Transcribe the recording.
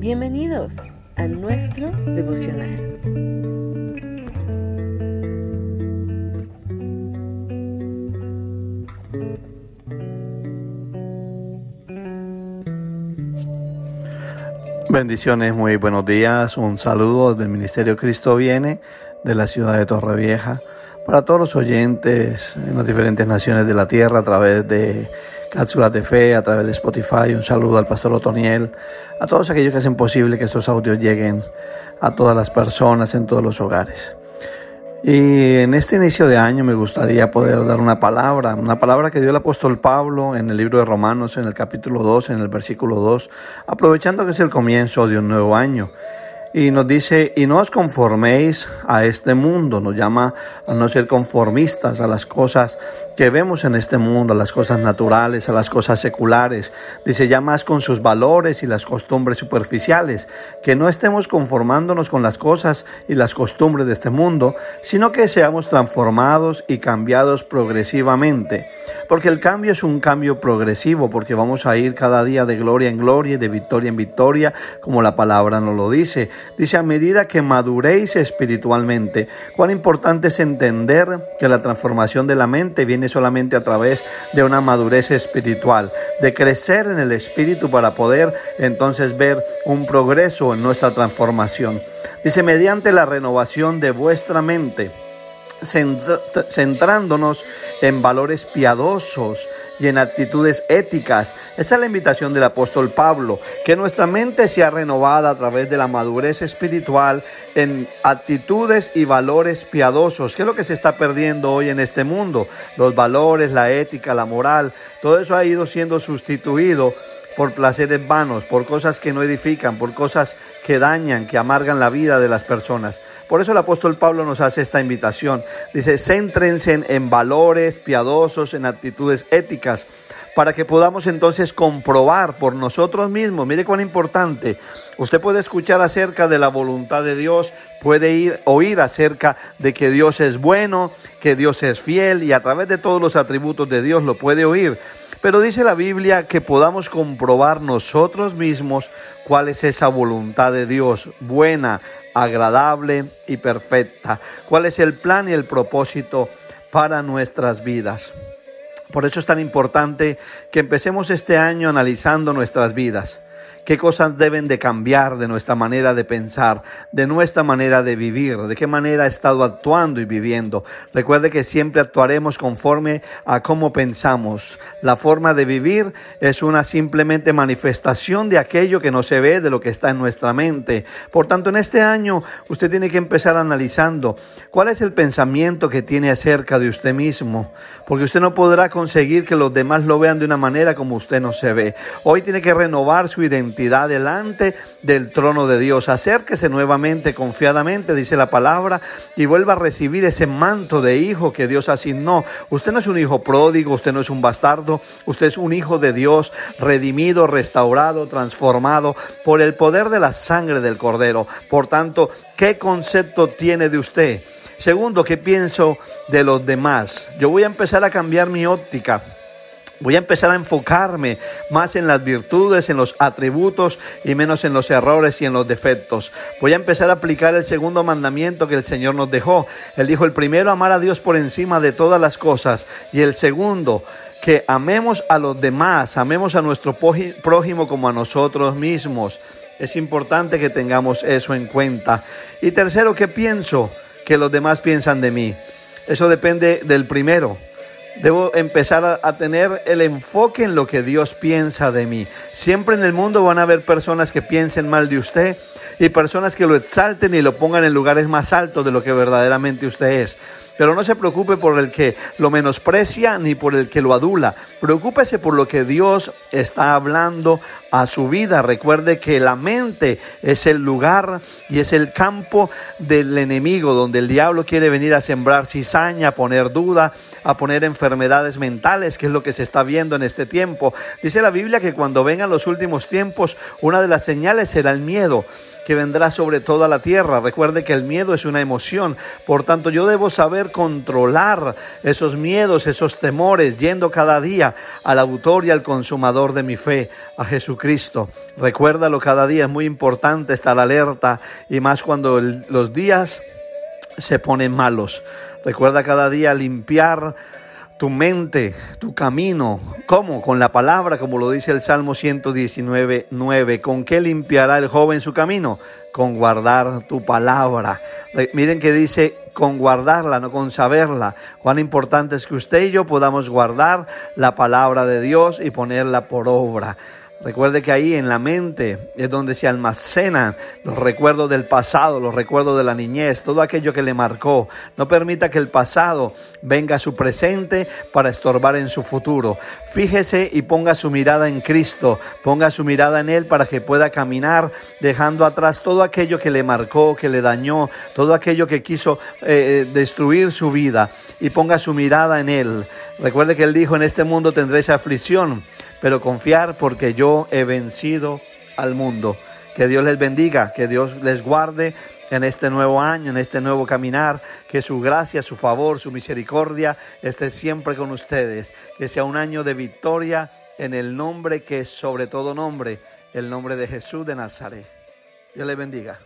Bienvenidos a nuestro devocional. Bendiciones, muy buenos días. Un saludo del Ministerio Cristo Viene de la ciudad de Torrevieja para todos los oyentes en las diferentes naciones de la tierra a través de Cápsulas de Fe, a través de Spotify. Un saludo al pastor Otoniel, a todos aquellos que hacen posible que estos audios lleguen a todas las personas en todos los hogares. Y en este inicio de año me gustaría poder dar una palabra, una palabra que dio el apóstol Pablo en el libro de Romanos, en el capítulo 2, en el versículo 2, aprovechando que es el comienzo de un nuevo año. Y nos dice, y no os conforméis a este mundo, nos llama a no ser conformistas a las cosas que vemos en este mundo, a las cosas naturales, a las cosas seculares. Dice, ya más con sus valores y las costumbres superficiales, que no estemos conformándonos con las cosas y las costumbres de este mundo, sino que seamos transformados y cambiados progresivamente. Porque el cambio es un cambio progresivo, porque vamos a ir cada día de gloria en gloria y de victoria en victoria, como la palabra nos lo dice. Dice, a medida que maduréis espiritualmente, cuán importante es entender que la transformación de la mente viene solamente a través de una madurez espiritual, de crecer en el espíritu para poder entonces ver un progreso en nuestra transformación. Dice, mediante la renovación de vuestra mente centrándonos en valores piadosos y en actitudes éticas. Esa es la invitación del apóstol Pablo, que nuestra mente sea renovada a través de la madurez espiritual en actitudes y valores piadosos. ¿Qué es lo que se está perdiendo hoy en este mundo? Los valores, la ética, la moral, todo eso ha ido siendo sustituido por placeres vanos, por cosas que no edifican, por cosas que dañan, que amargan la vida de las personas. Por eso el apóstol Pablo nos hace esta invitación. Dice, céntrense en, valores piadosos, en actitudes éticas, para que podamos entonces comprobar por nosotros mismos. Mire cuán importante. Usted puede escuchar acerca de la voluntad de Dios, puede ir, oír acerca de que Dios es bueno, que Dios es fiel y a través de todos los atributos de Dios lo puede oír. Pero dice la Biblia que podamos comprobar nosotros mismos cuál es esa voluntad de Dios, buena, agradable y perfecta. Cuál es el plan y el propósito para nuestras vidas. Por eso es tan importante que empecemos este año analizando nuestras vidas qué cosas deben de cambiar de nuestra manera de pensar, de nuestra manera de vivir, de qué manera ha estado actuando y viviendo. Recuerde que siempre actuaremos conforme a cómo pensamos. La forma de vivir es una simplemente manifestación de aquello que no se ve, de lo que está en nuestra mente. Por tanto, en este año usted tiene que empezar analizando cuál es el pensamiento que tiene acerca de usted mismo, porque usted no podrá conseguir que los demás lo vean de una manera como usted no se ve. Hoy tiene que renovar su identidad delante del trono de Dios. Acérquese nuevamente, confiadamente, dice la palabra, y vuelva a recibir ese manto de hijo que Dios asignó. Usted no es un hijo pródigo, usted no es un bastardo, usted es un hijo de Dios, redimido, restaurado, transformado por el poder de la sangre del Cordero. Por tanto, ¿qué concepto tiene de usted? Segundo, ¿qué pienso de los demás? Yo voy a empezar a cambiar mi óptica. Voy a empezar a enfocarme más en las virtudes, en los atributos y menos en los errores y en los defectos. Voy a empezar a aplicar el segundo mandamiento que el Señor nos dejó. Él dijo, el primero, amar a Dios por encima de todas las cosas. Y el segundo, que amemos a los demás, amemos a nuestro prójimo como a nosotros mismos. Es importante que tengamos eso en cuenta. Y tercero, ¿qué pienso? Que los demás piensan de mí. Eso depende del primero. Debo empezar a, tener el enfoque en lo que Dios piensa de mí. Siempre en el mundo van a haber personas que piensen mal de usted y personas que lo exalten y lo pongan en lugares más altos de lo que verdaderamente usted es. Pero no se preocupe por el que lo menosprecia ni por el que lo adula. Preocúpese por lo que Dios está hablando a su vida. Recuerde que la mente es el lugar y es el campo del enemigo, donde el diablo quiere venir a sembrar cizaña, a poner duda, a poner enfermedades mentales, que es lo que se está viendo en este tiempo. Dice la Biblia que cuando vengan los últimos tiempos, una de las señales será el miedo que vendrá sobre toda la tierra. Recuerde que el miedo es una emoción, por tanto yo debo saber controlar esos miedos, esos temores, yendo cada día al autor y al consumador de mi fe, a Jesucristo. Recuérdalo cada día, es muy importante estar alerta y más cuando los días se ponen malos. Recuerda cada día limpiar tu mente, tu camino. ¿Cómo? Con la palabra, como lo dice el Salmo 119, 9. ¿Con qué limpiará el joven su camino? Con guardar tu palabra. Miren que dice con guardarla, no con saberla. Cuán importante es que usted y yo podamos guardar la palabra de Dios y ponerla por obra. Recuerde que ahí en la mente es donde se almacenan los recuerdos del pasado, los recuerdos de la niñez, todo aquello que le marcó. No permita que el pasado venga a su presente para estorbar en su futuro. Fíjese y ponga su mirada en Cristo, ponga su mirada en Él para que pueda caminar dejando atrás todo aquello que le marcó, que le dañó, todo aquello que quiso eh, eh, destruir su vida y ponga su mirada en Él. Recuerde que Él dijo, en este mundo tendréis aflicción pero confiar porque yo he vencido al mundo. Que Dios les bendiga, que Dios les guarde en este nuevo año, en este nuevo caminar, que su gracia, su favor, su misericordia esté siempre con ustedes, que sea un año de victoria en el nombre que es sobre todo nombre, el nombre de Jesús de Nazaret. Dios les bendiga.